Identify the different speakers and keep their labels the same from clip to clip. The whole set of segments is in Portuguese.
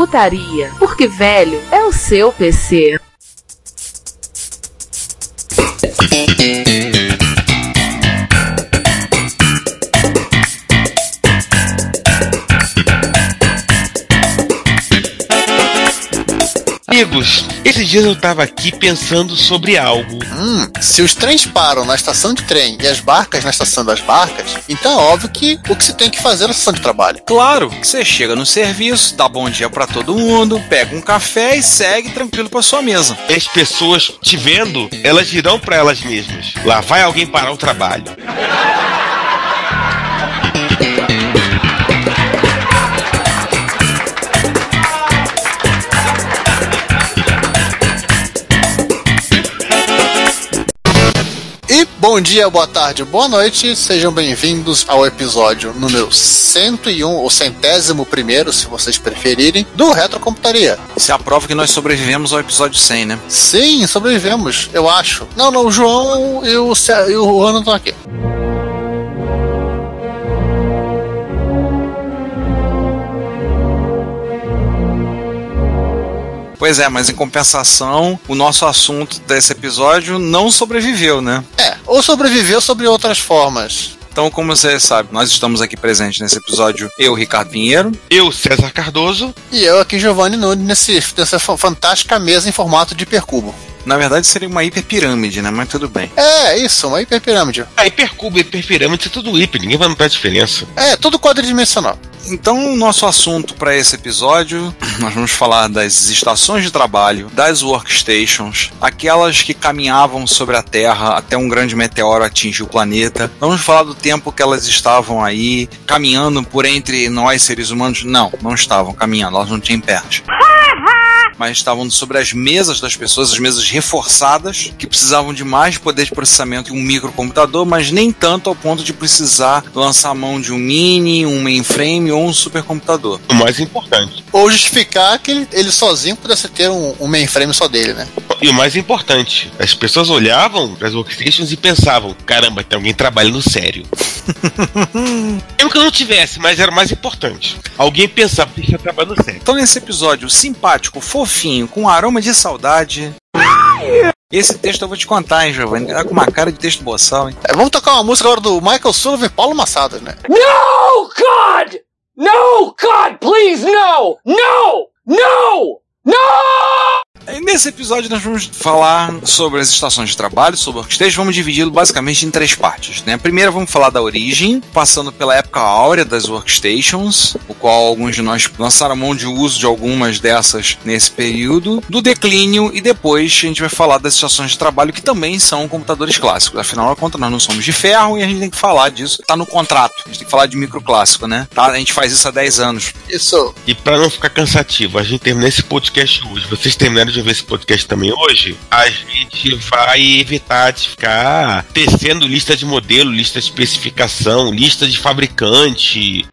Speaker 1: Retrocomputaria, porque velho é o seu PC.
Speaker 2: Amigos, esses dias eu tava aqui pensando sobre algo.
Speaker 3: Hum, se os trens param na estação de trem e as barcas na estação das barcas, então é óbvio que o que se tem que fazer na estação de trabalho.
Speaker 4: Claro, que você chega no serviço, dá bom dia pra todo mundo, pega um café e segue tranquilo pra sua mesa.
Speaker 2: As pessoas te vendo, elas dirão pra elas mesmas: lá vai alguém parar o trabalho.
Speaker 3: Bom dia, boa tarde, boa noite, sejam bem-vindos ao episódio número 101, ou centésimo primeiro, se vocês preferirem, do Retrocomputaria.
Speaker 4: Isso é a prova que nós sobrevivemos ao episódio 100, né?
Speaker 3: Sim, sobrevivemos, eu acho. Não, não, o João e o, e o Juan não estão aqui.
Speaker 4: Pois é, mas em compensação, o nosso assunto desse episódio não sobreviveu, né?
Speaker 3: É, ou sobreviveu sobre outras formas.
Speaker 4: Então, como você sabe, nós estamos aqui presentes nesse episódio, eu, Ricardo Pinheiro.
Speaker 2: Eu, César Cardoso,
Speaker 3: E eu aqui, Giovanni Nunes, nesse, nessa fa- fantástica mesa em formato de hipercubo.
Speaker 4: Na verdade, seria uma hiperpirâmide, né? Mas tudo bem.
Speaker 3: É, isso, uma hiperpirâmide.
Speaker 2: a hipercubo e hiperpirâmide, é tudo hiper, ninguém vai notar a diferença.
Speaker 3: É, tudo quadridimensional.
Speaker 4: Então, o nosso assunto para esse episódio, nós vamos falar das estações de trabalho, das workstations, aquelas que caminhavam sobre a Terra até um grande meteoro atingir o planeta. Vamos falar do tempo que elas estavam aí caminhando por entre nós seres humanos. Não, não estavam caminhando, elas não tinham pernas. Mas estavam sobre as mesas das pessoas, as mesas reforçadas, que precisavam de mais poder de processamento que um microcomputador, mas nem tanto ao ponto de precisar lançar a mão de um mini, um mainframe ou um supercomputador.
Speaker 2: O mais importante.
Speaker 3: Ou justificar que ele, ele sozinho pudesse ter um, um mainframe só dele, né?
Speaker 2: E o mais importante, as pessoas olhavam para as workstations e pensavam: caramba, tem alguém trabalhando sério. Mesmo que eu não tivesse, mas era o mais importante. Alguém pensava que está trabalhando sério.
Speaker 4: Então, nesse episódio simpático, fofinho, com aroma de saudade. Esse texto eu vou te contar, hein, Giovanni? Tá com uma cara de texto boçal, hein?
Speaker 3: É, vamos tocar uma música agora do Michael Sullivan e Paulo Massada, né?
Speaker 5: No, God! No, God, please, no! No! No! No!
Speaker 4: Nesse episódio nós vamos falar sobre as estações de trabalho, sobre o workstation, vamos dividi-lo basicamente em três partes. Né? A primeira vamos falar da origem, passando pela época áurea das workstations, o qual alguns de nós lançaram mão de uso de algumas dessas nesse período, do declínio e depois a gente vai falar das estações de trabalho que também são computadores clássicos. Afinal de contas, nós não somos de ferro e a gente tem que falar disso. Tá no contrato, a gente tem que falar de microclássico, né? Tá? A gente faz isso há 10 anos.
Speaker 3: Isso.
Speaker 2: E para não ficar cansativo, a gente terminar esse podcast hoje. Vocês terminaram de ouvir esse podcast também hoje? A gente vai evitar de ficar tecendo lista de modelo, lista de especificação, lista de fabricante.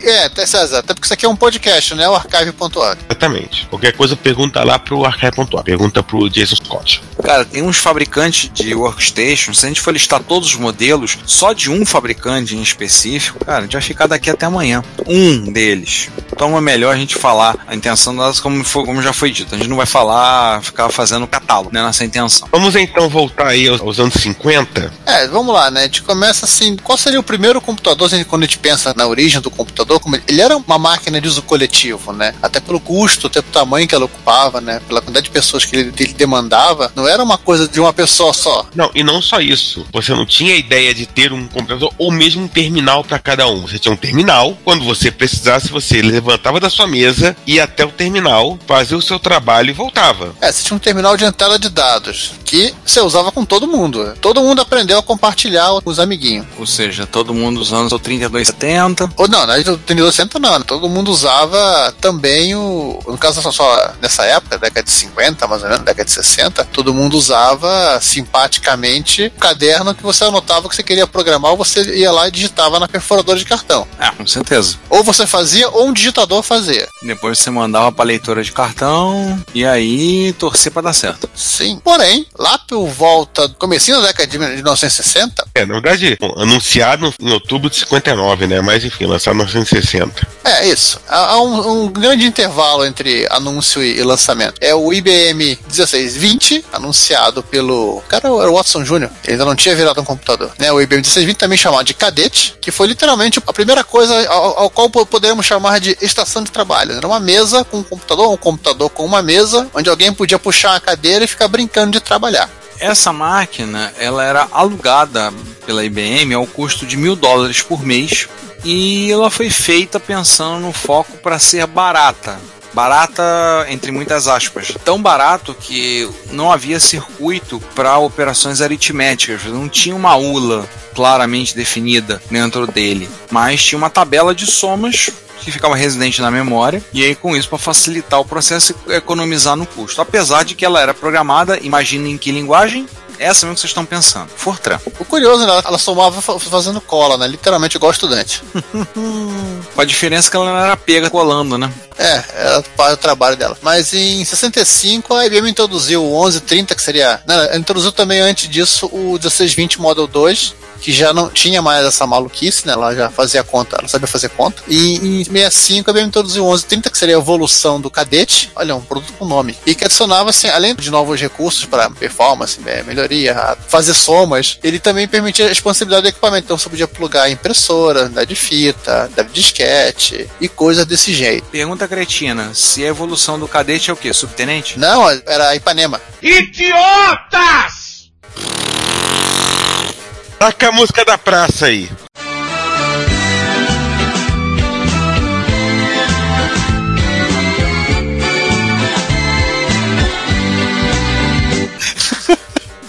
Speaker 3: É, até César, até porque isso aqui é um podcast, né? O archive.org.
Speaker 2: Exatamente. Qualquer coisa pergunta lá pro archive.org. Pergunta pro Jason Scott.
Speaker 4: Cara, tem uns fabricantes de workstation, se a gente for listar todos os modelos, só de um fabricante em específico, cara, a gente vai ficar daqui até amanhã. Um deles. Então é melhor a gente falar a intenção delas como, foi- como já foi dito. A gente não vai falar, ficar fazendo catálogo, né? Nessa intenção.
Speaker 2: Vamos então voltar aí aos, aos anos 50.
Speaker 3: É, vamos lá, né? A gente começa assim. Qual seria o primeiro computador assim, quando a gente pensa na origem do computador? como ele, ele era uma máquina de uso coletivo, né? Até pelo custo, até pelo tamanho que ela ocupava, né? Pela quantidade de pessoas que ele, ele demandava, não era uma coisa de uma pessoa só.
Speaker 2: Não, e não só isso. Você não tinha a ideia de ter um computador ou mesmo um terminal para cada um. Você tinha um terminal. Quando você precisasse, você levantava da sua mesa, ia até o terminal, fazia o seu trabalho e voltava.
Speaker 3: É, você tinha um terminal de entrada de dados que você usava com todo mundo. Todo mundo aprendeu a compartilhar com os amiguinhos.
Speaker 4: Ou seja, todo mundo usando o 3270.
Speaker 3: Ou não, na o 3270 não. Todo mundo usava também o. No caso, só, só nessa época, década de 50, mais ou menos, década de 60, todo mundo usava simpaticamente o caderno que você anotava que você queria programar, ou você ia lá e digitava na perfuradora de cartão.
Speaker 4: É, com certeza.
Speaker 3: Ou você fazia, ou um digitador fazia.
Speaker 4: Depois você mandava pra leitora de cartão e aí torcia pra dar certo.
Speaker 3: Sim. Porém, lá por volta, comecinho da década de 1960,
Speaker 2: É, na verdade, bom, anunciado em outubro de 59, né? Mas enfim, lançado em 1960.
Speaker 3: É, isso. Há um, um grande intervalo entre anúncio e, lançamento. É o IBM 1620, anunciado pelo. Cara, era o Watson Jr., ele ainda não tinha virado um computador. Né? O IBM 1620 também chamado de Cadete, que foi literalmente a primeira coisa ao, ao qual po- podemos chamar de estação de trabalho. Era uma mesa com um computador, um computador com uma mesa, onde alguém podia puxar a cadeira e ficar brincando de trabalhar.
Speaker 4: Essa máquina, ela era alugada pela IBM ao custo de mil dólares por mês e ela foi feita pensando no foco para ser barata. Barata, entre muitas aspas. Tão barato que não havia circuito para operações aritméticas, não tinha uma ULA claramente definida dentro dele, mas tinha uma tabela de somas que ficava residente na memória, e aí com isso para facilitar o processo e economizar no custo. Apesar de que ela era programada, imaginem em que linguagem? Essa mesmo que vocês estão pensando, Fortran.
Speaker 3: O curioso, né? Ela somava fa- fazendo cola, né? Literalmente igual estudante.
Speaker 4: Com a diferença que ela não era pega colando, né?
Speaker 3: É, era para o trabalho dela. Mas em 65 a IBM introduziu o 1130, que seria. Não, ela introduziu também antes disso o 1620 Model 2, que já não tinha mais essa maluquice, né? Ela já fazia conta, ela sabia fazer conta. E em 65 a IBM introduziu o 1130, que seria a evolução do Cadete. Olha, um produto com nome. E que adicionava, assim, além de novos recursos para performance, né, melhoria, fazer somas, ele também permitia a expansibilidade do equipamento. Então você podia plugar impressora, unidade de fita, unidade de disquete e coisas desse jeito.
Speaker 4: Pergunta cretina: se a evolução do cadete é o quê? Subtenente?
Speaker 3: Não, era Ipanema.
Speaker 5: Idiotas!
Speaker 2: Taca a música da praça aí.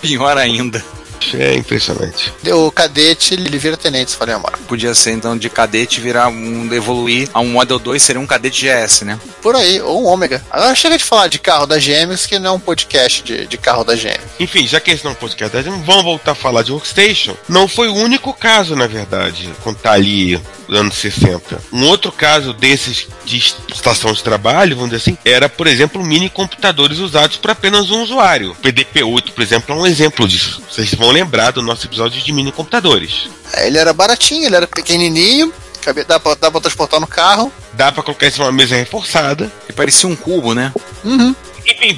Speaker 4: Pior ainda.
Speaker 2: É impressionante.
Speaker 3: O cadete, ele vira tenente, se for memória.
Speaker 4: Podia ser então de cadete virar um evoluir a um Model 2 seria um cadete GS, né?
Speaker 3: Por aí, ou um ômega. Agora chega de falar de carro da GM, isso que não é um podcast de, de carro da GM.
Speaker 2: Enfim, já que esse não é um podcast, vamos voltar a falar de Workstation. Não foi o único caso, na verdade, quando tá ali anos 60. Um outro caso desses de estação de trabalho, vamos dizer assim, era, por exemplo, mini computadores usados para apenas um usuário. O PDP-8, por exemplo, é um exemplo disso. Vocês vão lembrar do nosso episódio de mini computadores.
Speaker 3: É, Ele era baratinho, ele era pequenininho, cabe- dá pra, dá pra transportar no carro.
Speaker 2: Dá para colocar isso numa mesa reforçada.
Speaker 4: E parecia um cubo, né?
Speaker 3: Uhum.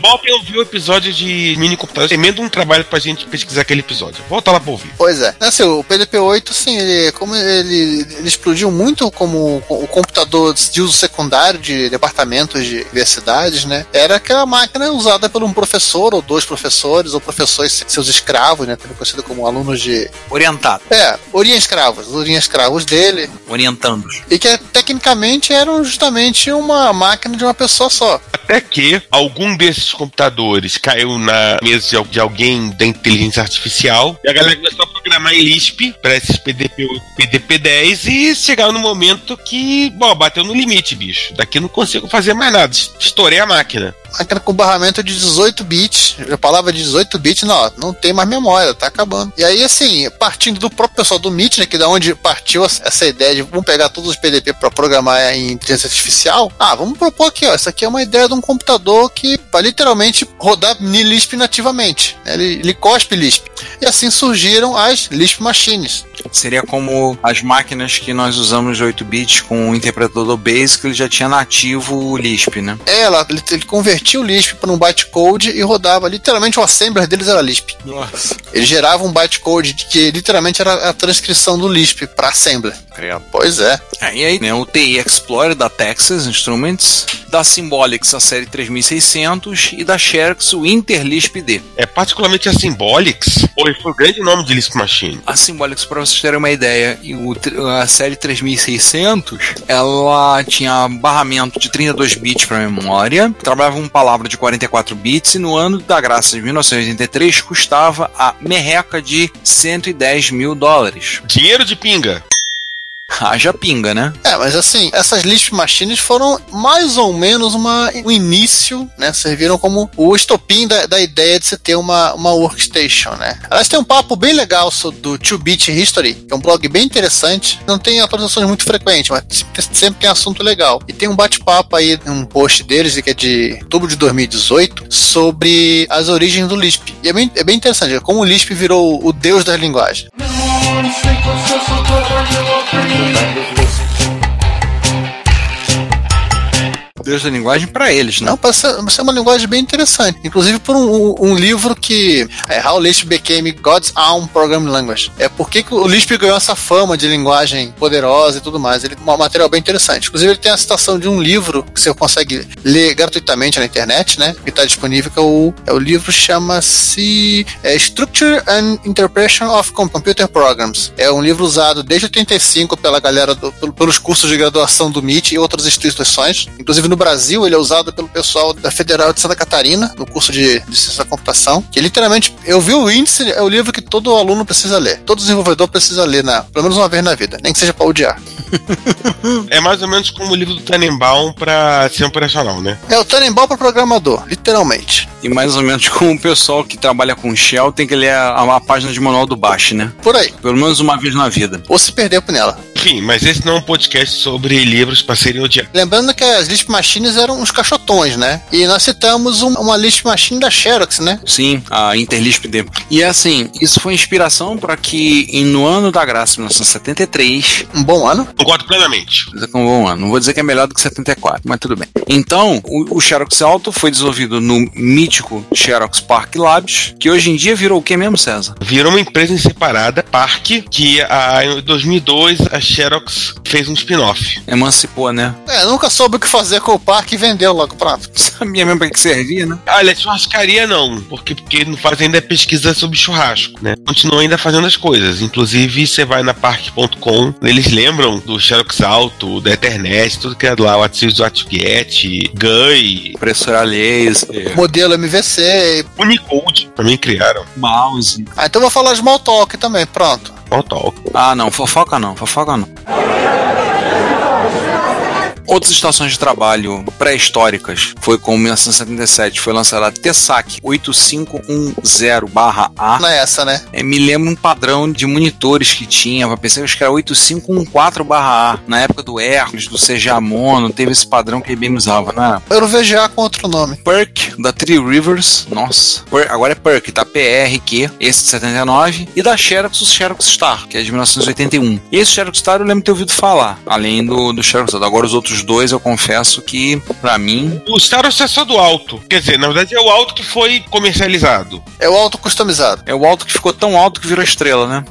Speaker 2: Voltem a ouvir o episódio de mini computadores. Tremendo um trabalho pra gente pesquisar aquele episódio. Volta lá pra ouvir.
Speaker 3: Pois é. Assim, o PDP-8, sim, ele, como ele, ele explodiu muito como o computador de uso secundário de departamentos de universidades, né? Era aquela máquina usada por um professor ou dois professores, ou professores seus escravos, né? Também conhecido como alunos de.
Speaker 4: Orientado,
Speaker 3: É, oriam escravos, oriam escravos dele.
Speaker 4: orientandos.
Speaker 3: E que tecnicamente eram justamente uma máquina de uma pessoa só.
Speaker 2: Até que algum desses computadores caiu na mesa de al- de alguém da inteligência artificial e a galera começou a programar em Lisp para esses PDP, 8, PDP-10 e chegaram no momento que, bom, bateu no limite, bicho. Daqui não consigo fazer mais nada. Estourei a máquina.
Speaker 3: Máquina com barramento de 18 bits. A palavra de 18 bits, não, não tem mais memória, tá acabando. E aí, assim, partindo do próprio pessoal do MIT, né, que da onde partiu essa ideia de vamos pegar todos os PDP para programar em inteligência artificial, ah, vamos propor aqui, ó, isso aqui é uma ideia de um computador que vai literalmente rodar Lisp nativamente. né, Ele, ele cospe Lisp. E assim surgiram as Lisp Machines.
Speaker 4: Seria como as máquinas que nós usamos de 8 bits com o interpretador BASIC, ele já tinha nativo o Lisp, né?
Speaker 3: É, ela, ele, ele convertia o Lisp para um bytecode e rodava. Literalmente o assembler deles era Lisp.
Speaker 4: Nossa.
Speaker 3: Ele gerava um bytecode que literalmente era a transcrição do Lisp para assembler. Pois é.
Speaker 4: É, e aí, né, o TI Explorer da Texas Instruments, da Symbolics a série 3600 e da Xerox o Interlisp D.
Speaker 2: É particularmente a Symbolics, foi, foi o grande nome de Lisp Machine.
Speaker 4: A Symbolics, para vocês terem uma ideia, e o a série 3600, ela tinha barramento de 32 bits para memória, trabalhava com palavra de 44 bits e no ano da graça de 1983 custava a merreca de 110 mil dólares.
Speaker 2: Dinheiro de pinga.
Speaker 4: Haja pinga, né?
Speaker 3: É, mas assim, essas Lisp Machines foram mais ou menos uma, um início, né? Serviram como o estopim da, da ideia de você ter uma, uma workstation, né? Aliás, tem um papo bem legal do 2-Bit History, que é um blog bem interessante. Não tem atualizações muito frequentes, mas sempre- tem assunto legal. E tem um bate-papo aí, um post deles, que é de outubro de 2018, sobre as origens do Lisp. E é bem, é bem interessante, como o Lisp virou o deus das linguagens. I'm still so cold, I know I'm free.
Speaker 4: Deus da linguagem para eles, né?
Speaker 3: Não, parece ser, uma linguagem bem interessante. Inclusive por um, um- livro que é How Lisp Became God's Own Programming Language. É por que o Lisp ganhou essa fama de linguagem poderosa e tudo mais. Ele um material bem interessante. Inclusive ele tem a citação de um livro que você consegue ler gratuitamente na internet, né? Que está disponível, que é o, é o livro chama-se é, Structure and Interpretation of Com- Computer Programs. É um livro usado desde 85 pela galera do- pelo- pelos cursos de graduação do MIT e outras instituições. Inclusive no Brasil ele é usado pelo pessoal da Federal de Santa Catarina, no curso de, de ciência da computação, que literalmente, eu vi o índice, é o livro que todo aluno precisa ler. Todo desenvolvedor precisa ler, na, pelo menos uma vez na vida, nem que seja para odiar.
Speaker 2: É mais ou menos como o livro do Tannenbaum pra ser operacional, né?
Speaker 3: É o Tannenbaum para programador, literalmente.
Speaker 4: E mais ou menos como o pessoal que trabalha com Shell tem que ler a, a página de manual do Bash, né?
Speaker 3: Por aí.
Speaker 4: Pelo menos uma vez na vida.
Speaker 3: Ou se perder por nela.
Speaker 2: Enfim, mas esse não é um podcast sobre livros pra serem odiados.
Speaker 3: Lembrando que as Lisp Machines eram uns cachotões, né? E nós citamos um- uma Lisp Machine da Xerox, né?
Speaker 4: Sim, a Interlisp D. E assim, isso foi inspiração para que no ano da graça, 1973,
Speaker 3: Um bom ano.
Speaker 2: Concordo plenamente.
Speaker 4: Vou dizer que é um bom ano. Não vou dizer que é melhor do que 74, mas tudo bem. Então, o, o Xerox Alto foi desenvolvido no mítico Xerox Park Labs, que hoje em dia virou o que mesmo, César?
Speaker 2: Virou uma empresa em separada, Park, que a, em 2002 a Xerox fez um spin-off.
Speaker 4: Emancipou, né?
Speaker 3: É, nunca soube o que fazer com o parque e vendeu logo pronto.
Speaker 4: Sabia mesmo pra que servia, né?
Speaker 2: Olha, churrascaria não, porque, porque não faz ainda pesquisa sobre churrasco, né? Continuam ainda fazendo as coisas. Inclusive, você vai na park.com, eles lembram do Xerox Alto, da Ethernet, tudo que é lá, o Atis do Atget, GUI,
Speaker 4: Impressora laser,
Speaker 3: Modelo MVC.
Speaker 2: Unicode, também criaram.
Speaker 4: mouse.
Speaker 3: Ah, então eu vou falar de Smalltalk também, pronto.
Speaker 2: Smalltalk.
Speaker 4: Ah, não, fofoca não, fofoca não. Outras estações de trabalho pré-históricas foi como em 1977 foi lançada a TESAC 8510-A.
Speaker 3: Não é essa, né?
Speaker 4: É, me lembra um padrão de monitores que tinha. Eu pensei que era 8514-A. Na época do Hercules, do CGA Mono, teve esse padrão que a IBM usava, né?
Speaker 3: Era o VGA com outro nome.
Speaker 4: Perk, da Three Rivers, nossa. Per- agora é Perk, tá? PRQ, esse de 79. E da Xerox, o Xerox Star, que é de 1981. E esse Xerox Star eu lembro de ter ouvido falar, além do, do Xerox Star. Agora os outros dois eu confesso que, pra mim,
Speaker 2: O Staros é só do alto. Quer dizer, na verdade é o alto que foi comercializado.
Speaker 3: É o auto customizado.
Speaker 4: é o alto que ficou tão alto que virou estrela, né?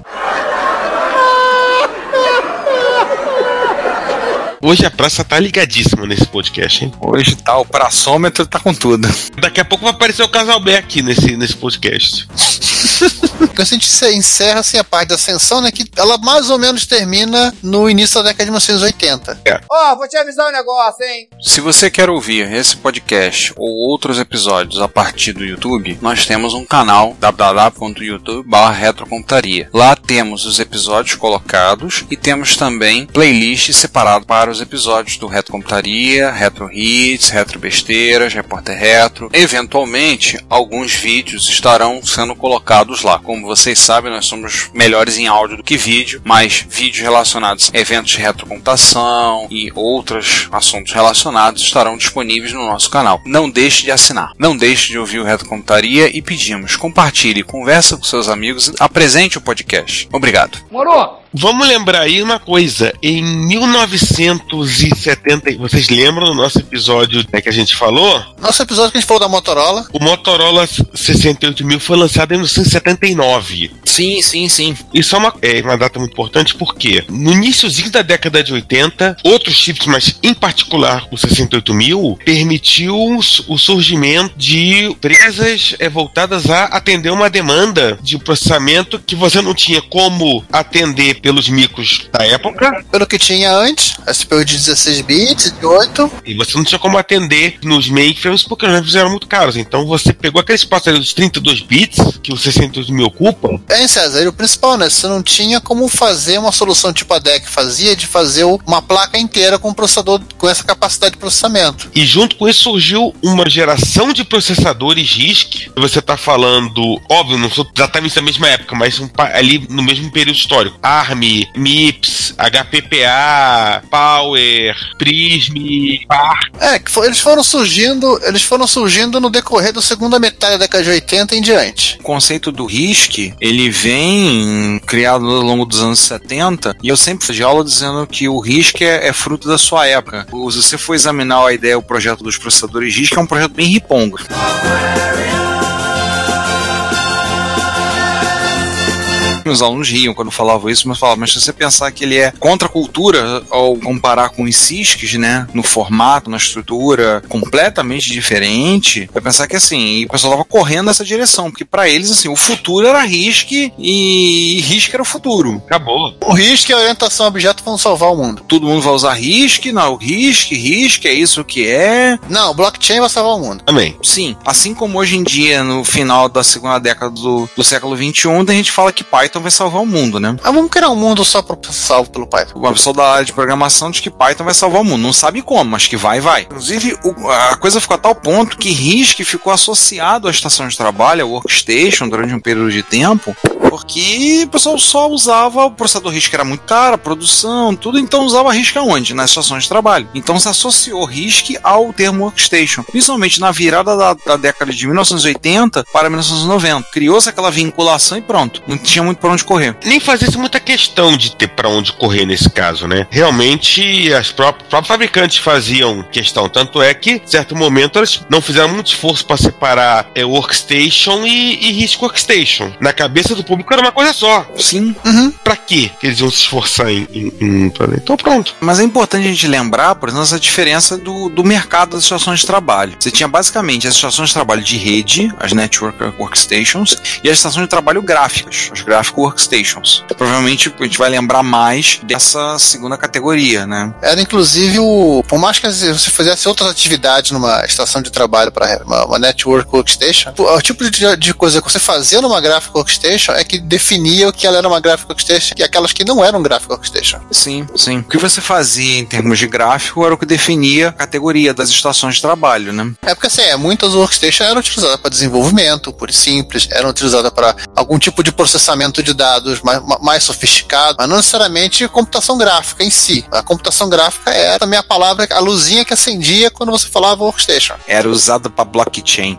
Speaker 2: Hoje a praça tá ligadíssima nesse podcast, hein?
Speaker 4: Hoje tá, o praçômetro tá com tudo.
Speaker 2: Daqui a pouco vai aparecer o Casal B aqui nesse, nesse podcast.
Speaker 3: A gente se- encerra assim a parte da ascensão, né? Que ela mais ou menos termina no início da década de 1980.
Speaker 6: Ó, vou te avisar um negócio, hein?
Speaker 4: Se você quer ouvir esse podcast ou outros episódios a partir do YouTube, nós temos um canal www.youtube.com.br. Lá temos os episódios colocados e temos também playlists separadas para os episódios do Retro Computaria, Retro Hits, Retro Besteiras, Repórter Retro. Eventualmente, alguns vídeos estarão sendo colocados lá. Como vocês sabem, nós somos melhores em áudio do que vídeo, mas vídeos relacionados a eventos de retrocomputação e outros assuntos relacionados estarão disponíveis no nosso canal. Não deixe de assinar. Não deixe de ouvir o Retrocomputaria e pedimos, compartilhe, conversa com seus amigos, apresente o podcast. Obrigado.
Speaker 6: Moro?
Speaker 2: Vamos lembrar aí uma coisa. Em 1970, vocês lembram do nosso episódio né, que a gente falou?
Speaker 3: Nosso episódio que a gente falou da Motorola.
Speaker 2: O Motorola 68000 foi lançado em 1979.
Speaker 4: Sim, sim, sim.
Speaker 2: Isso é uma, é uma data muito importante porque no iníciozinho da década de 80, outros chips, mas em particular o 68000, permitiu o surgimento de empresas é, voltadas a atender uma demanda de processamento que você não tinha como atender pelos micros da época.
Speaker 3: Pelo que tinha antes, CPU de 16 bits, de 8.
Speaker 2: E você não tinha como atender nos mainframes porque os mainframes eram muito caros. Então você pegou aquele espaço ali dos 32 bits que os 68000 ocupam.
Speaker 3: É, César, e o principal, né? Você não tinha como fazer uma solução tipo a DEC fazia de fazer uma placa inteira com um processador com essa capacidade de processamento.
Speaker 2: E junto com isso surgiu uma geração de processadores RISC. Você está falando, óbvio, não sou exatamente da mesma época, mas ali no mesmo período histórico. ARM, MIPS, HPPA, Power, Prism, PAR.
Speaker 3: É, que eles foram surgindo, eles foram surgindo no decorrer da segunda metade da década de 80 em diante.
Speaker 4: O conceito do RISC, ele vem criado ao longo dos anos 70, e eu sempre fiz aula dizendo que o RISC é, é, fruto da sua época. Se você for examinar a ideia, o projeto dos processadores RISC é um projeto bem ripongo. Meus alunos riam quando falavam isso, mas falavam, mas se você pensar que ele é contra a cultura ao comparar com os CISCs, né? No formato, na estrutura, completamente diferente, vai pensar que assim, o pessoal tava correndo nessa direção, porque para eles, assim, o futuro era RISC e RISC era o futuro.
Speaker 2: Acabou.
Speaker 3: O RISC e a orientação a objeto vão salvar o mundo.
Speaker 4: Todo mundo vai usar RISC, não, RISC, RISC é isso que é.
Speaker 3: Não, blockchain vai salvar o mundo.
Speaker 2: Também.
Speaker 4: Sim, assim como hoje em dia, no final da segunda década do, do século XXI, a gente fala que Python vai salvar o mundo, né?
Speaker 3: Ah, vamos criar um mundo só para salvo pelo Python.
Speaker 4: Uma pessoa da área de programação diz que Python vai salvar o mundo. Não sabe como, mas que vai, vai. Inclusive, o, a coisa ficou a tal ponto que RISC ficou associado à estação de trabalho, à workstation, durante um período de tempo, porque o pessoal só usava o processador RISC era muito caro, a produção, tudo, então usava RISC aonde? Nas estações de trabalho. Então se associou RISC ao termo workstation, principalmente na virada da, da década de 1980 para 1990. Criou-se aquela vinculação e pronto. Não tinha muito para onde correr.
Speaker 2: Nem fazia muita questão de ter para onde correr nesse caso, né? Realmente, as próprios fabricantes faziam questão. Tanto é que, em certo momento, eles não fizeram muito esforço para separar é, Workstation e, e RISC Workstation. Na cabeça do público era uma coisa só.
Speaker 4: Sim.
Speaker 3: Uhum.
Speaker 2: Pra quê que eles iam se esforçar em, em, em fazer? Então, pronto.
Speaker 4: Mas é importante a gente lembrar, por exemplo, essa diferença do, do mercado das estações de trabalho. Você tinha basicamente as estações de trabalho de rede, as Network Workstations, e as estações de trabalho gráficas, as Graphic Workstations. Provavelmente a gente vai lembrar mais dessa segunda categoria, né?
Speaker 3: Era inclusive o. Por mais que você fizesse outras atividades numa estação de trabalho para uma, uma, Network Workstation, o tipo de, de, coisa que você fazia numa Graphic Workstation é que definia o que ela era uma Graphic Workstation e aquelas que não eram Graphic Workstation.
Speaker 4: Sim, sim. O que você fazia em termos de gráfico era o que definia a categoria das estações de trabalho, né?
Speaker 3: É porque assim, é, muitas workstations eram utilizadas para desenvolvimento, por simples, eram utilizadas para algum tipo de processamento de dados mais, mais sofisticado, mas não necessariamente computação gráfica em si. A computação gráfica era também a palavra, a luzinha que acendia quando você falava workstation.
Speaker 4: Era usada para blockchain.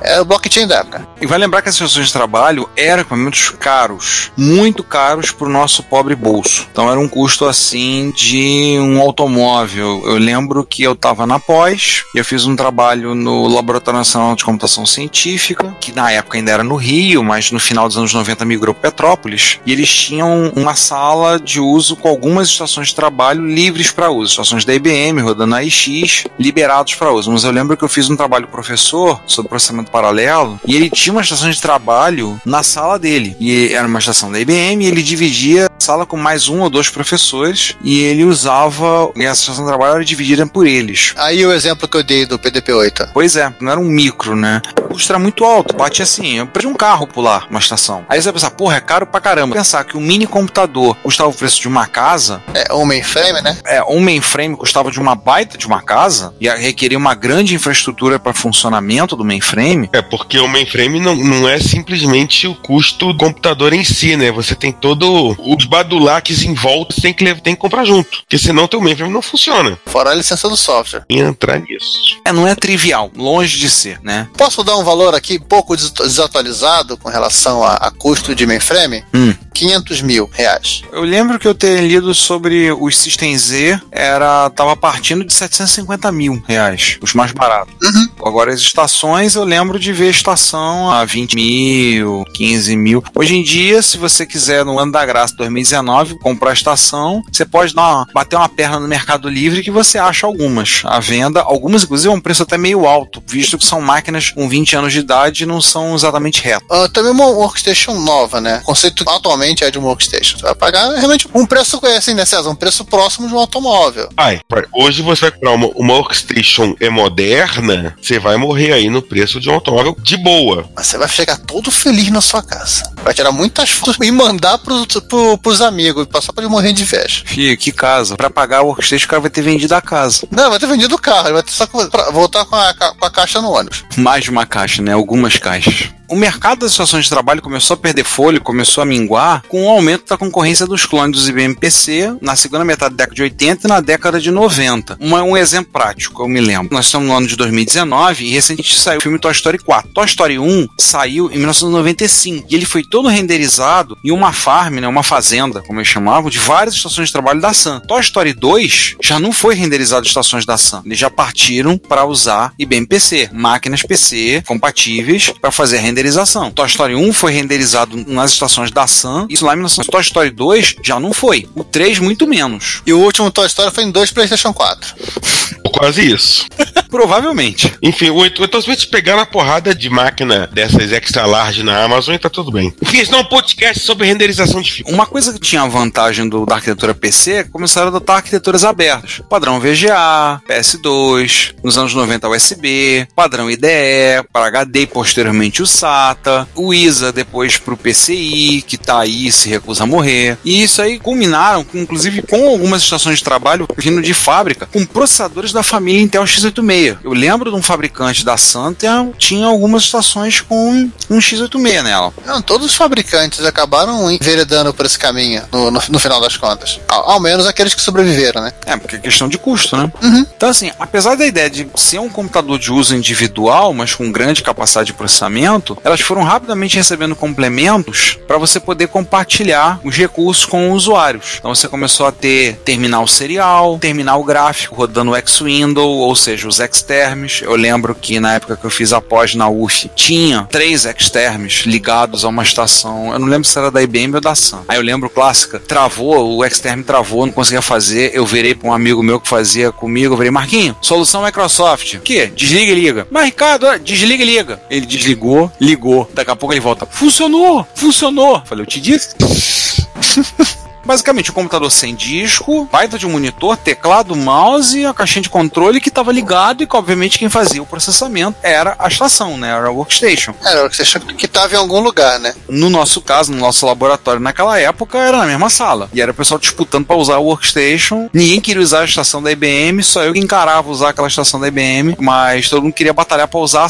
Speaker 3: Era o blockchain da época.
Speaker 4: E vai lembrar que as estações de trabalho eram equipamentos caros, muito caros para o nosso pobre bolso. Então era um custo assim de um automóvel. Eu lembro que eu estava na pós e eu fiz um trabalho no Laboratório Nacional de Computação Científica, que na época ainda era no Rio, mas no final dos anos 90 migrou para Petrópolis. E eles tinham uma sala de uso com algumas estações de trabalho livres para uso. Estações da IBM rodando AIX, liberados para uso. Mas eu lembro que eu fiz um trabalho professor sobre processamento paralelo e ele tinha uma estação de trabalho na sala dele. E era uma estação da IBM e ele dividia a sala com mais um ou dois professores e ele usava. E essa estação de trabalho era dividida por eles.
Speaker 3: Aí o exemplo que eu dei do PDP-8.
Speaker 4: Pois é, não era um micro, né? O custo era muito alto, bate assim, eu perdi um carro pular uma estação. Aí você vai pensar, porra, é caro pra caramba. Pensar que um mini computador custava o preço de uma casa.
Speaker 3: É, um mainframe, né?
Speaker 4: É, um mainframe custava de uma baita de uma casa e requeria uma grande infraestrutura para funcionamento do mainframe.
Speaker 2: É, porque o mainframe não, não é simplesmente o custo do computador em si, né? Você tem todo os badulaques em volta, você tem que, tem que comprar junto. Porque senão teu mainframe não funciona.
Speaker 3: Fora a licença do software.
Speaker 2: E entrar nisso.
Speaker 4: É, não é trivial, longe de ser, né?
Speaker 3: Posso dar um valor aqui pouco desatualizado com relação a, a custo de mainframe?
Speaker 4: Hum.
Speaker 3: 500 mil reais.
Speaker 4: Eu lembro que eu ter lido sobre os System Z, era tava partindo de 750 mil reais, os mais baratos.
Speaker 3: Uhum.
Speaker 4: Agora as estações, eu lembro de ver estação a 20 mil, 15 mil. Hoje em dia, se você quiser no ano da graça 2019 comprar a estação, você pode dar uma- bater uma perna no Mercado Livre que você acha algumas à venda, algumas inclusive a um preço até meio alto, visto que são máquinas com 20 anos de idade e não são exatamente retas.
Speaker 3: Ah, também uma workstation nova, né? O conceito atualmente é de uma workstation. Você vai pagar realmente um preço, assim, né, César? Um preço próximo de um automóvel.
Speaker 2: Vai. Hoje você vai comprar uma, uma workstation é moderna, você vai morrer aí no preço de um automóvel de boa.
Speaker 3: Mas você vai chegar todo feliz na sua casa. Vai tirar muitas fotos e mandar pros, pro, pros amigos, passar pra ele morrer de inveja.
Speaker 4: Fih, que casa. Pra pagar a workstation, o cara vai ter vendido a casa.
Speaker 3: Não, vai ter vendido o carro, ele vai ter só voltar com a, com a caixa no ônibus.
Speaker 4: Mais de uma caixa, né? Algumas caixas. O mercado das estações de trabalho começou a perder folha, começou a minguar com o aumento da concorrência dos clones dos IBM PC na segunda metade da década de 80 e na década de 90. Uma- um exemplo prático, eu me lembro. Nós estamos no ano de 2019 e recentemente saiu o filme Toy Story 4. Toy Story 1 saiu em 1995 e ele foi todo renderizado em uma farm, né, uma fazenda, como eles chamavam, de várias estações de trabalho da Sun. Toy Story 2 já não foi renderizado em estações da Sun. Eles já partiram para usar IBM PC, máquinas PC compatíveis para fazer a renderização. Toy Story 1 foi renderizado nas estações da Sun, isso lá em 1900. Toy Story 2 já não foi. O 3 muito menos.
Speaker 3: E o último Toy Story foi em dois PlayStation 4.
Speaker 2: Ou quase isso.
Speaker 4: Provavelmente.
Speaker 2: Enfim, ou então se a pegar na porrada de máquina dessas extra large na Amazon e tá tudo bem. Enfim, esse não é um podcast sobre renderização de filme.
Speaker 4: Uma coisa que tinha a vantagem do, da arquitetura PC é começaram a adotar arquiteturas abertas. Padrão VGA, PS2, nos anos 90 USB, padrão IDE, para HD e posteriormente o SATA, o ISA depois para o PCI, que tá aí e se recusa a morrer. E isso aí culminaram, inclusive, com algumas estações de trabalho vindo de fábrica, com processadores da família Intel x86. Eu lembro de um fabricante da Santa tinha algumas estações com um x86 nela.
Speaker 3: Não, todos os fabricantes acabaram enveredando por esse caminho, no, no- no final das contas. Ao, ao menos aqueles que sobreviveram, né?
Speaker 4: É, porque é questão de custo, né?
Speaker 3: Uhum.
Speaker 4: Então, assim, apesar da ideia de ser um computador de uso individual, mas com grande capacidade de processamento, elas foram rapidamente recebendo complementos para você poder compartilhar os recursos com os usuários. Então, você começou a ter terminal serial, terminal gráfico rodando o X-Window, ou seja, os Xterms. Eu lembro que na época que eu fiz a pós na UF, tinha três Xterms ligados a uma estação. Eu não lembro se era da IBM ou da Sun. Aí eu lembro clássica, travou, o Xterm travou, não conseguia fazer. Eu virei para um amigo meu que fazia comigo, eu virei, Marquinho, solução Microsoft. O quê? Desliga e liga. Mas Ricardo, ah, desliga e liga. Ele desligou, ligou. Daqui a pouco ele volta. Funcionou! Funcionou! Falei, eu te disse. Basicamente, um computador sem disco, baita de um monitor, teclado, mouse, a caixinha de controle que estava ligado e que, obviamente, quem fazia o processamento era a estação, né? Era a workstation.
Speaker 3: Era o que você achou que estava em algum lugar, né?
Speaker 4: No nosso caso, no nosso laboratório naquela época, era na mesma sala. E era o pessoal disputando para usar a workstation. Ninguém queria usar a estação da IBM, só eu que encarava usar aquela estação da IBM. Mas todo mundo queria batalhar para usar a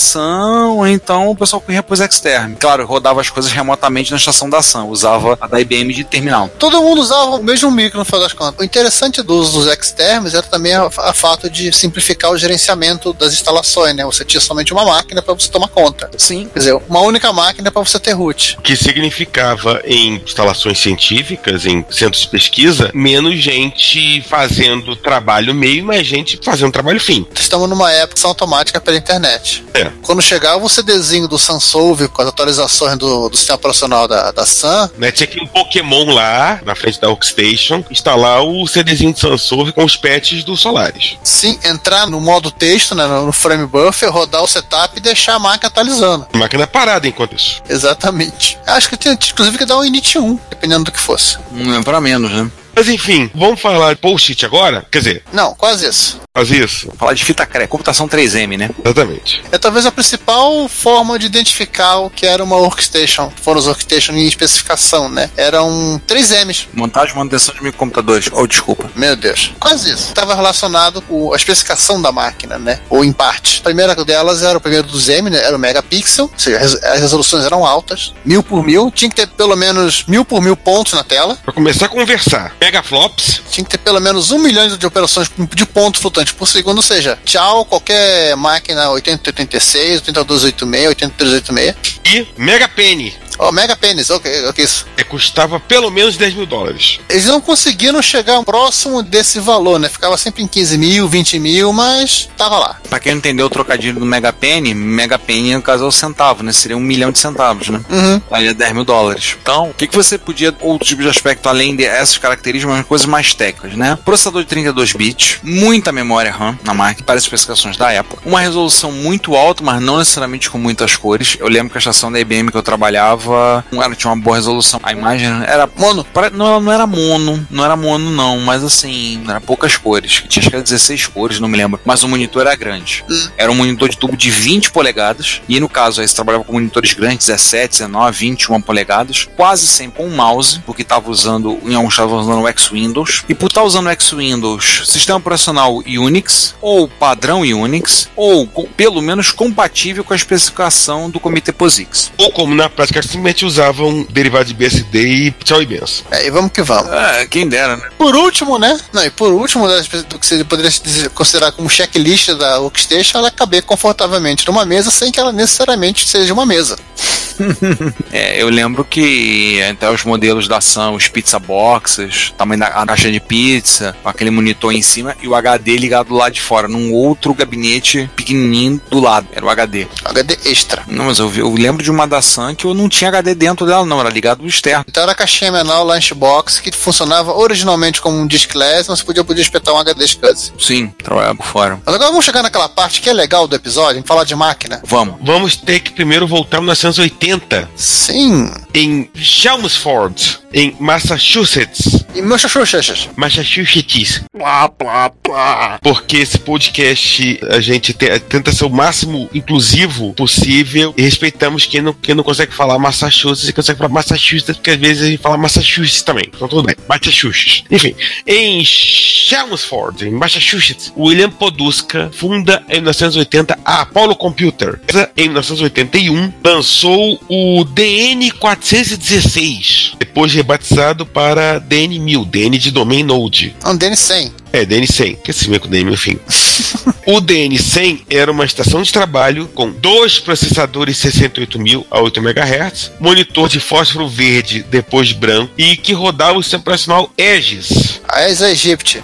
Speaker 4: ou então o pessoal corria pros externos. Claro, rodava as coisas remotamente na estação da Sun, usava a da IBM de terminal.
Speaker 3: Todo mundo usava o mesmo micro no final das contas. O interessante do uso dos externos era também a, a fato de simplificar o gerenciamento das instalações, né? Você tinha somente uma máquina para você tomar conta.
Speaker 4: Sim.
Speaker 3: Quer dizer, uma única máquina para você ter root.
Speaker 2: O que significava em instalações científicas, em centros de pesquisa, menos gente fazendo trabalho meio, mais gente fazendo trabalho fim.
Speaker 3: Estamos numa época automática pela internet.
Speaker 2: É.
Speaker 3: Quando chegava o CDzinho do Sunsolve com as atualizações do, do sistema operacional da, da Sun,
Speaker 2: Né? Tinha aqui um Pokémon lá, na frente da Workstation, instalar o CDzinho de Sansolve com os patches do Solaris.
Speaker 3: sim, entrar no modo texto, né, no frame buffer, rodar o setup e deixar a máquina atualizando.
Speaker 2: A máquina parada enquanto isso.
Speaker 3: Exatamente. Acho que tinha inclusive que dar um init 1, dependendo do que fosse.
Speaker 4: Não é para menos, né?
Speaker 2: Mas enfim, vamos falar de post-it agora? Quer dizer,
Speaker 3: Não, quase isso.
Speaker 2: faz isso.
Speaker 4: Falar de fita crepe, computação 3M, né?
Speaker 2: Exatamente.
Speaker 3: É talvez a principal forma de identificar o que era uma workstation. Foram os workstation em especificação, né? Eram 3Ms.
Speaker 4: Montagem e manutenção de microcomputadores. Oh, desculpa.
Speaker 3: Meu Deus. Quase isso. Estava relacionado com a especificação da máquina, né? Ou em parte. A primeira delas era o primeiro dos M, né? Era o megapixel. Ou seja, as- as resoluções eram altas. Mil por mil. Tinha que ter pelo menos mil por mil pontos na tela.
Speaker 2: Pra começar a conversar, megaflops,
Speaker 3: Tinha que ter pelo menos um milhão de operações de ponto flutuante por segundo. Ou seja, tchau, qualquer máquina 8086, 8286, 8386.
Speaker 2: e Megapenny.
Speaker 3: Oh, Mega Pênis, ok, ok, isso.
Speaker 2: É, custava pelo menos 10 mil dólares.
Speaker 3: Eles não conseguiram chegar próximo desse valor, né? Ficava sempre em 15 mil, 20 mil, mas tava lá.
Speaker 4: Pra quem não entendeu o trocadilho do Mega Penny, Mega Penny no caso é o centavo, né? Seria um milhão de centavos, né?
Speaker 3: Uhum.
Speaker 4: Aí é 10 mil dólares. Então, o que, que você podia, outro tipo de aspecto, além dessas características, mas coisas mais técnicas, né? Processador de 32 bits, muita memória RAM na máquina, para as especificações da época, uma resolução muito alta, mas não necessariamente com muitas cores. Eu lembro que a estação da IBM que eu trabalhava ela tinha uma boa resolução. A imagem era
Speaker 3: Mono.
Speaker 4: Não, ela não era mono, não era mono, não, mas assim, era poucas cores. Tinha acho que era 16 cores, não me lembro. Mas o monitor era grande. Era um monitor de tubo de 20 polegadas. E no caso, aí você trabalhava com monitores grandes, 17, 19, 21 polegadas. Quase sempre com um mouse, porque estava usando, em alguns estavam usando o X-Windows. E por estar usando o X-Windows, sistema operacional Unix, ou padrão Unix, ou com- pelo menos compatível com a especificação do comitê POSIX.
Speaker 2: Ou como na prática simplesmente usavam derivado de BSD e tchau e benção.
Speaker 3: É, e vamos que vamos.
Speaker 4: É, quem dera, né?
Speaker 3: Por último, né? Não, e por último, do que você poderia considerar como checklist da workstation, ela caber confortavelmente numa mesa sem que ela necessariamente seja uma mesa.
Speaker 4: É, eu lembro que até os modelos da ação, os pizza boxes, tamanho da a caixa de pizza, com aquele monitor em cima e o HD ligado lá de fora, num outro gabinete pequenininho do lado. Era o HD.
Speaker 3: HD extra.
Speaker 4: Não, mas eu, eu lembro de uma da Sun que eu não tinha HD dentro dela, não, era ligado no externo.
Speaker 3: Então era a caixinha menor Lunchbox que funcionava originalmente como um diskless, mas podia, podia espetar um HD SCSI.
Speaker 4: Sim, trabalhava por fora.
Speaker 3: Mas agora vamos chegar naquela parte que é legal do episódio, vamos falar de máquina.
Speaker 4: Vamos.
Speaker 2: Vamos ter que primeiro voltar em 1980,
Speaker 3: Sim.
Speaker 2: em Chelmsford, em Massachusetts.
Speaker 3: E meus chuchuchas.
Speaker 2: Massachusetts. Plá, plá, plá. Porque esse podcast a gente te- tenta ser o máximo inclusivo possível e respeitamos quem não, quem não consegue falar Massachusetts e consegue falar Massachusetts, porque às vezes a gente fala Massachusetts também. Então tudo bem. Massachusetts. Enfim, em Chelmsford, em Massachusetts, William Poduska funda em 1980 a Apollo Computer. Em 1981 lançou o DN 416, depois rebatizado para DN 1000, DN de Domain Node.
Speaker 3: É um DN100.
Speaker 2: É, DN100, que assim mesmo com DN, enfim. o DN100 era uma estação de trabalho com dois processadores 68.000 a 8 MHz, monitor de fósforo verde depois branco e que rodava o sistema operacional Aegis,
Speaker 3: A ESA Egypt.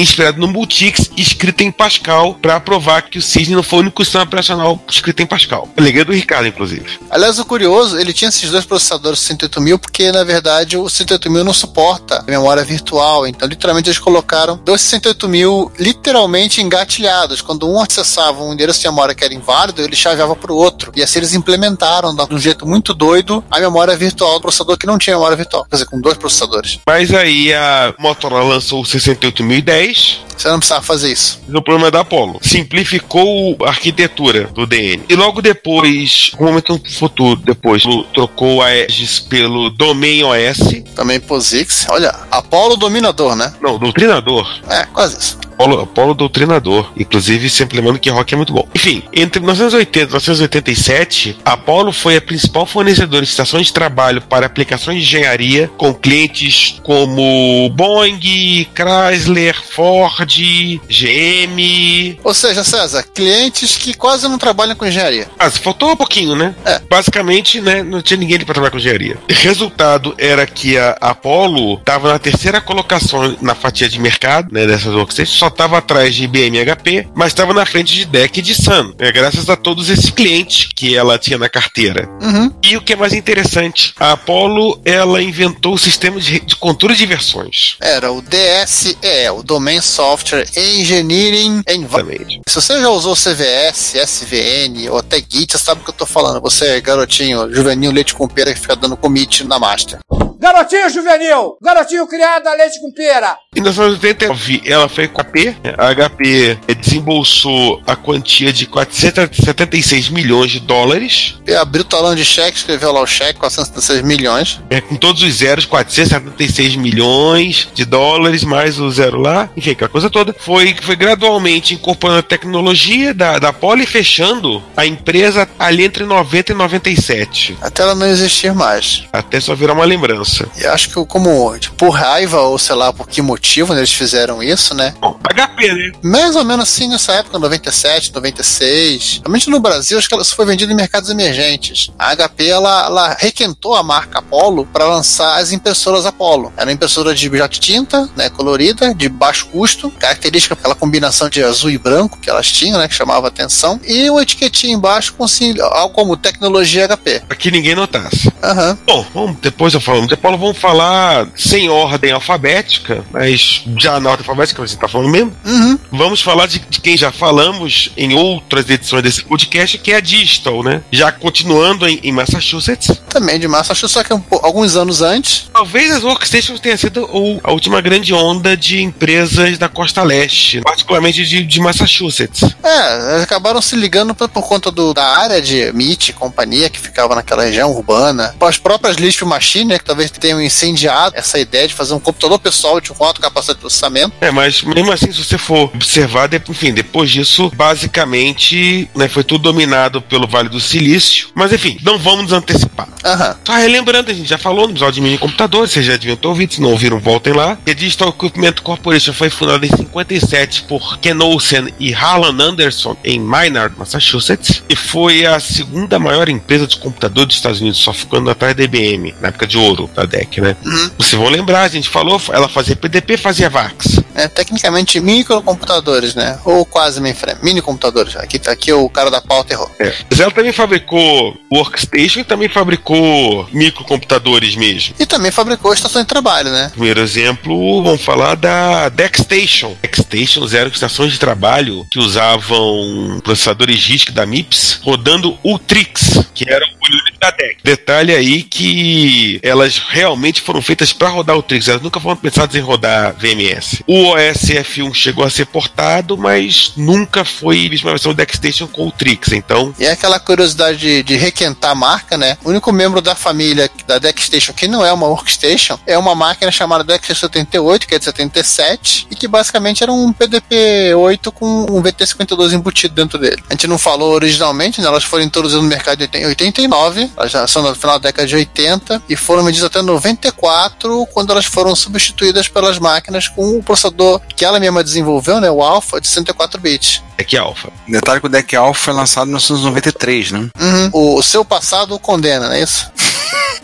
Speaker 2: Inspirado no Multics, escrito em Pascal, para provar que o Cisne não foi o único sistema operacional escrito em Pascal. Alegria do Ricardo, inclusive.
Speaker 3: Aliás, o curioso, ele tinha esses dois processadores 68.000 porque, na verdade, o 68.000 não suporta memória virtual. Então, literalmente, eles colocaram dois 68.000 literalmente engatilhados. Quando um acessava um endereço de memória que era inválido, ele chaveava para o outro. E assim eles implementaram, de um jeito muito doido, a memória virtual do processador que não tinha memória virtual. Quer dizer, com dois processadores.
Speaker 2: Mas aí a Motorola lançou o 68010 base
Speaker 3: Você não precisava fazer isso.
Speaker 2: no problema da Apollo. Simplificou a arquitetura do DN. E logo depois, um momento no futuro, depois, trocou a Aegis pelo Domain OS.
Speaker 3: Também POSIX. Olha, Apollo Dominador, né?
Speaker 2: Não, Doutrinador.
Speaker 3: É, quase isso.
Speaker 2: Apollo, Apollo Doutrinador. Inclusive, sempre lembrando que rock é muito bom. Enfim, entre 1980 e 1987, a Apollo foi a principal fornecedora de estações de trabalho para aplicações de engenharia com clientes como Boeing, Chrysler, Ford, GM,
Speaker 3: Ou seja, César, clientes que quase não trabalham com engenharia.
Speaker 2: Ah, faltou um pouquinho, né?
Speaker 3: É.
Speaker 2: Basicamente, né, não tinha ninguém para trabalhar com engenharia. O resultado era que a Apollo estava na terceira colocação na fatia de mercado, né, dessas workstations, só estava atrás de IBM e HP, mas estava na frente de DEC e de Sun, né, graças a todos esses clientes que ela tinha na carteira.
Speaker 3: Uhum.
Speaker 2: E o que é mais interessante, a Apollo, ela inventou o sistema de, de controle de versões.
Speaker 3: Era o DSE, o Domain Software Engineering Environment. Se você já usou CVS, SVN ou até Git, você sabe o que eu tô falando. Você é garotinho, juvenil, leite com pera que fica dando commit na master.
Speaker 6: Garotinho juvenil! Garotinho criado a leite com pera!
Speaker 2: Em 1989, ela foi com a HP. A HP desembolsou a quantia de 476 milhões de dólares.
Speaker 3: Ele abriu o talão de cheque, escreveu lá o cheque, 476 milhões.
Speaker 2: É, com todos os zeros, 476 milhões de dólares, mais o zero lá, enfim, aquela coisa toda. Foi, foi gradualmente incorporando a tecnologia da, da Poli e fechando a empresa ali entre 90 e 97.
Speaker 3: Até ela não existir mais.
Speaker 2: Até só virar uma lembrança. Nossa.
Speaker 3: E acho que como, tipo, por raiva ou sei lá por que motivo né, eles fizeram isso, né?
Speaker 2: Bom, HP, né?
Speaker 3: Mais ou menos assim nessa época, 97, 96. Realmente no Brasil, acho que ela só foi vendida em mercados emergentes. A HP, ela, ela requentou a marca Apollo para lançar as impressoras Apollo. Era uma impressora de jato tinta, né, colorida, de baixo custo, característica aquela combinação de azul e branco que elas tinham, né, que chamava atenção, e uma etiquetinha embaixo com assim, algo como tecnologia HP.
Speaker 2: Pra que ninguém notasse.
Speaker 3: Aham.
Speaker 2: Bom, vamos, depois eu falo. Depois vamos falar sem ordem alfabética, mas já na ordem alfabética você tá falando mesmo.
Speaker 3: Uhum.
Speaker 2: Vamos falar de, de quem já falamos em outras edições desse podcast, que é a Digital, né? Já continuando em, em Massachusetts.
Speaker 3: Também de Massachusetts, só que um alguns anos antes.
Speaker 2: Talvez as workstations tenha sido o- a última grande onda de empresas da costa leste, particularmente de, de Massachusetts.
Speaker 3: É, acabaram se ligando por, por conta do, da área de MIT companhia que ficava naquela região urbana. As próprias Lisp Machine, né, que talvez tenham incendiado essa ideia de fazer um computador pessoal de um alto capacidade de processamento.
Speaker 2: É, mas mesmo assim, se você for observar, enfim, depois disso, basicamente, né, foi tudo dominado pelo Vale do Silício. Mas enfim, não vamos nos antecipar.
Speaker 3: Aham.
Speaker 2: Só relembrando, a gente já falou no episódio de mini computadores, vocês já deviam ter ouvido, se não ouviram, voltem lá. A Digital Equipment Corporation foi fundada em 57 por Ken Olsen e Harlan Anderson em Maynard, Massachusetts, e foi a segunda maior empresa de computador dos Estados Unidos, só ficando atrás da IBM, na época de ouro da DEC, né? Vocês vão lembrar, a gente falou, ela fazia PDP, fazia VAX.
Speaker 3: É, tecnicamente microcomputadores, né? Ou quase mainframe. Mini computadores. Aqui, aqui o cara da pauta errou.
Speaker 2: É. Mas ela também fabricou workstation e também fabricou microcomputadores mesmo.
Speaker 3: E também fabricou estação de trabalho, né?
Speaker 2: Primeiro exemplo, vamos falar da DeckStation. DeckStations eram estações de trabalho que usavam processadores RISC da MIPS rodando Ultrix, que era o da DEC. Detalhe aí que elas realmente foram feitas para rodar Ultrix, elas nunca foram pensadas em rodar VMS. O OS F1 chegou a ser portado, mas nunca foi mesmo a versão DeckStation com Ultrix, então
Speaker 3: E é aquela curiosidade de, de requentar a marca, né? O único membro da família da DeckStation que não é uma workstation é uma máquina chamada DeckStation 78, que é de 77, e que basicamente era um PDP-8 com um VT52 embutido dentro dele. A gente não falou originalmente, né? Elas foram introduzidas no mercado em 89, elas já são no final da década de 80, e foram vendidas até 94, quando elas foram substituídas pelas máquinas com o processador que ela mesma desenvolveu, né? O Alpha, de 64 bits.
Speaker 2: é que alfa.
Speaker 4: Detalhe que o Deck Alpha foi lançado em 1993, né?
Speaker 3: Uhum. O, o seu passado o condena, não é isso?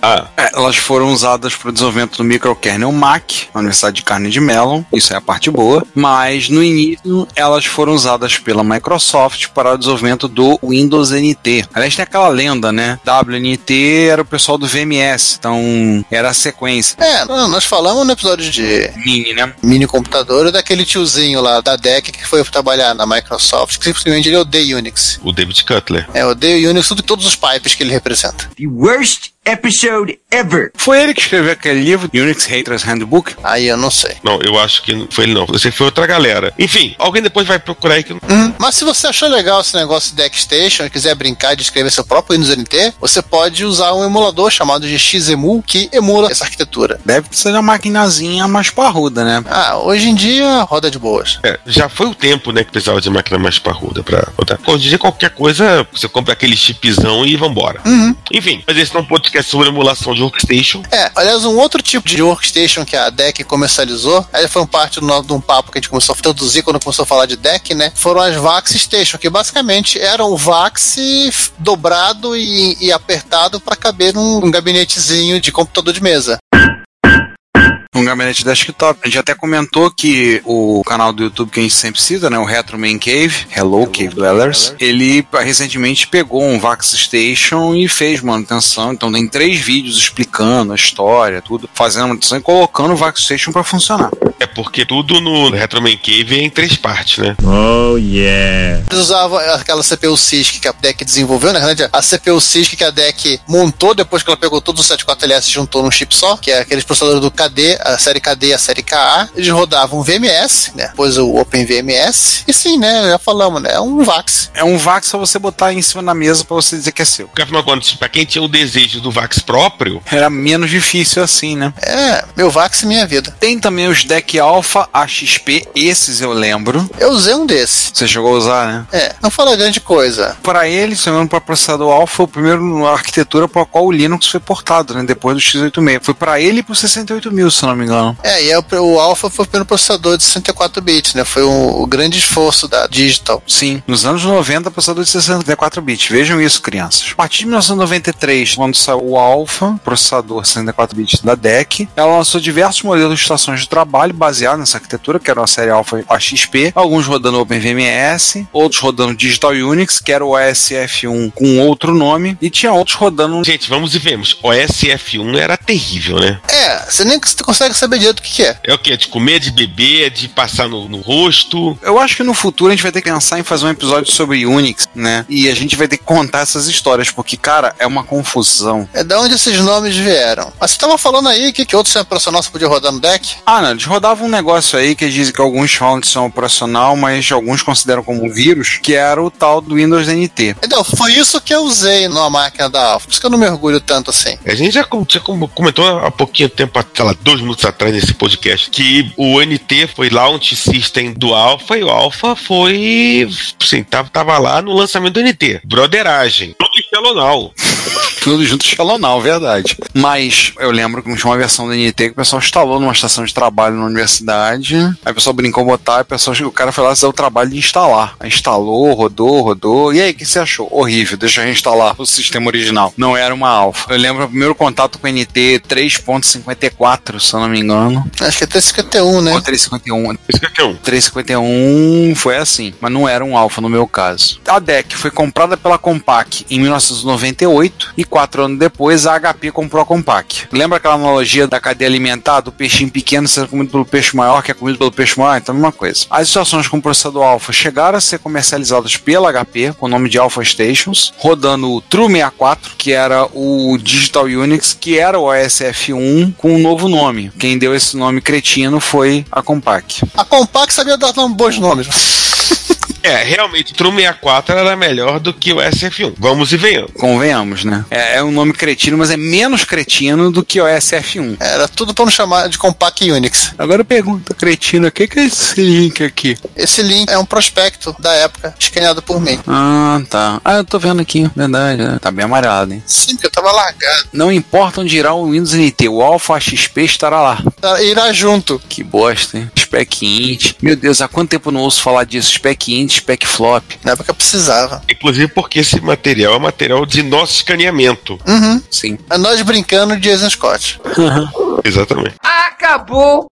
Speaker 2: Ah,
Speaker 4: É, elas foram usadas para o desenvolvimento do microkernel Mac, na Universidade de Carnegie Mellon, isso é a parte boa, mas no início elas foram usadas pela Microsoft para o desenvolvimento do Windows NT. Aliás, tem aquela lenda, né? WNT era o pessoal do VMS, então era a sequência.
Speaker 3: É, nós falamos no episódio de
Speaker 4: Mini, né?
Speaker 3: mini computador daquele tiozinho lá da DEC que foi trabalhar na Microsoft, que simplesmente ele odeia Unix.
Speaker 2: o David Cutler.
Speaker 3: É, odeia Unix tudo, todos os pipes que ele representa.
Speaker 7: The worst episode ever.
Speaker 4: Foi ele que escreveu aquele livro, Unix Haters Handbook.
Speaker 3: Aí eu não sei.
Speaker 2: Não, eu acho que não foi ele não. Você foi outra galera. Enfim, alguém depois vai procurar aí que
Speaker 3: Uhum. Mas se você achou legal esse negócio de DeckStation e quiser brincar de escrever seu próprio Windows NT, você pode usar um emulador chamado de XEMU que emula essa arquitetura.
Speaker 4: Deve ser uma maquinazinha mais parruda, né?
Speaker 3: Ah, hoje em dia roda de boas.
Speaker 2: É, já foi o tempo, né, que precisava de máquina mais parruda pra rodar. Hoje em dia, qualquer coisa, você compra aquele chipzão e vambora.
Speaker 3: Uhum.
Speaker 2: Enfim, mas esse não é um podcast sobre emulação de workstation.
Speaker 3: É, aliás, um outro tipo de workstation que a DEC comercializou, aí foi parte do, de um papo que a gente começou a introduzir quando começou a falar de DEC, né? Foram as VAX Station, que basicamente eram o VAX dobrado e, e apertado para caber num, num gabinetezinho de computador de mesa.
Speaker 4: Um gabinete desktop. A gente até comentou que o canal do YouTube que a gente sempre cita, né? O Retro Man Cave, Hello Cave Dwellers, ele recentemente pegou um Vax Station e fez manutenção. Então tem três vídeos explicando a história, tudo, fazendo a manutenção e colocando o Vax Station para funcionar.
Speaker 2: É porque tudo no Retro Man Cave é em três partes, né?
Speaker 3: Eles usavam aquela CPU CISC que a DEC desenvolveu, né? Na verdade, a CPU CISC que a DEC montou depois que ela pegou todos os 74LS e juntou num chip só, que é aqueles processadores do KD a série KD e a série KA, eles rodavam VMS, né? Depois o OpenVMS. E sim, né? Já falamos, né? É um VAX.
Speaker 4: É um VAX pra você botar em cima da mesa pra você dizer que é seu.
Speaker 2: Porque afinal de contas, pra quem tinha o desejo do Vax próprio,
Speaker 4: Era menos difícil assim, né?
Speaker 3: É, meu VAX e minha vida.
Speaker 4: Tem também os deck Alpha AXP, esses eu lembro.
Speaker 3: Eu usei um desse.
Speaker 4: Você chegou a usar, né?
Speaker 3: É, não fala grande coisa.
Speaker 4: Para ele, se não me engano, para processador Alpha, foi o primeiro arquitetura para qual o Linux foi portado, né? Depois do x86. Foi para ele e pro 68000, se não me engano.
Speaker 3: É, e é o, o Alpha foi o primeiro processador de 64 bits, né? Foi o, o grande esforço da Digital.
Speaker 4: Sim, nos anos 90, processador de 64 bits. Vejam isso, crianças. A partir de 1993, quando saiu o Alpha, processador 64 bits da DEC, ela lançou diversos modelos de estações de trabalho baseados nessa arquitetura, que era a série Alpha AXP, alguns rodando OpenVMS, outros rodando Digital Unix, que era o OSF1 com outro nome, e tinha outros rodando
Speaker 2: gente, vamos e vemos. O SF1 era terrível, né?
Speaker 3: É, você nem consegue saber direito o que, que é.
Speaker 2: É o quê? De comer, de beber, de passar no, no rosto.
Speaker 4: Eu acho que no futuro a gente vai ter que pensar em fazer um episódio sobre Unix, né? E a gente vai ter que contar essas histórias, porque, cara, é uma confusão.
Speaker 3: É da onde esses nomes vieram. Mas você tava falando aí que, que outro sistema operacional você podia rodar no deck?
Speaker 4: Ah, não, eles rodavam um negócio aí que dizem que alguns falam que são operacional, mas alguns consideram como um vírus, que era o tal do Windows NT.
Speaker 3: Então, foi isso que eu usei numa máquina da Alpha. Por isso que eu não me orgulho tanto assim.
Speaker 2: A gente já, já com- comentou há pouquinho tempo, sei lá, dois minutos atrás nesse podcast, que o NT foi launch system do Alpha e o Alpha foi. Sim, tava, tava lá no lançamento do NT. Broderagem. Tudo escalonal.
Speaker 4: Tudo junto escalonal, verdade. Mas eu lembro que tinha uma versão do NT que o pessoal instalou numa estação de trabalho na universidade. Aí o pessoal brincou botar, aí o, pessoal, o cara foi lá fazer o trabalho de instalar. Aí instalou, rodou, rodou. E aí, o que você achou? Horrível, deixa eu reinstalar o sistema original. Não era uma alfa. Eu lembro o primeiro contato com o NT 3.54, se eu não me engano.
Speaker 3: Acho que é 351, né?
Speaker 4: Ou 351.
Speaker 2: Isso que é um.
Speaker 4: 351 foi assim, mas não era um alfa no meu caso. A DEC foi comprada pela Compaq em 1998 e quatro anos depois a HP comprou a Compaq. Lembra aquela analogia da cadeia alimentar do peixinho pequeno sendo comido pelo peixe maior, que é comido pelo peixe maior? Então, a mesma coisa. As estações com processador alfa chegaram a ser comercializadas pela HP com o nome de Alpha Stations, rodando o True 64, que era o Digital Unix, que era o OSF1 com um novo nome. Quem deu esse nome cretino foi a Compaq.
Speaker 3: A Compaq sabia dar bons nomes.
Speaker 2: É, realmente, o True 64 era melhor do que o SF1. Vamos e venhamos.
Speaker 4: Convenhamos, né? É, é um nome cretino, mas é menos cretino do que o SF1.
Speaker 3: Era tudo pra não chamar de Compaq Unix.
Speaker 4: Agora pergunta, cretino, o que, que é esse link aqui?
Speaker 3: Esse link é um prospecto da época, escaneado por mim.
Speaker 4: Ah, tá. Ah, eu tô vendo aqui, verdade. né? Tá bem amarelado, hein?
Speaker 3: Sim, porque eu tava largado.
Speaker 4: Não importa onde irá o Windows NT, o Alpha XP estará lá.
Speaker 3: Tá, Irá junto.
Speaker 4: Que bosta, hein? Spec Int. Meu Deus, há quanto tempo eu não ouço falar disso? Spec Int, Spec Flop.
Speaker 3: Na época precisava.
Speaker 2: Inclusive porque esse material é material de nosso escaneamento.
Speaker 3: Uhum.
Speaker 4: Sim.
Speaker 3: É nós brincando de Jason Scott.
Speaker 2: Exatamente.
Speaker 1: Acabou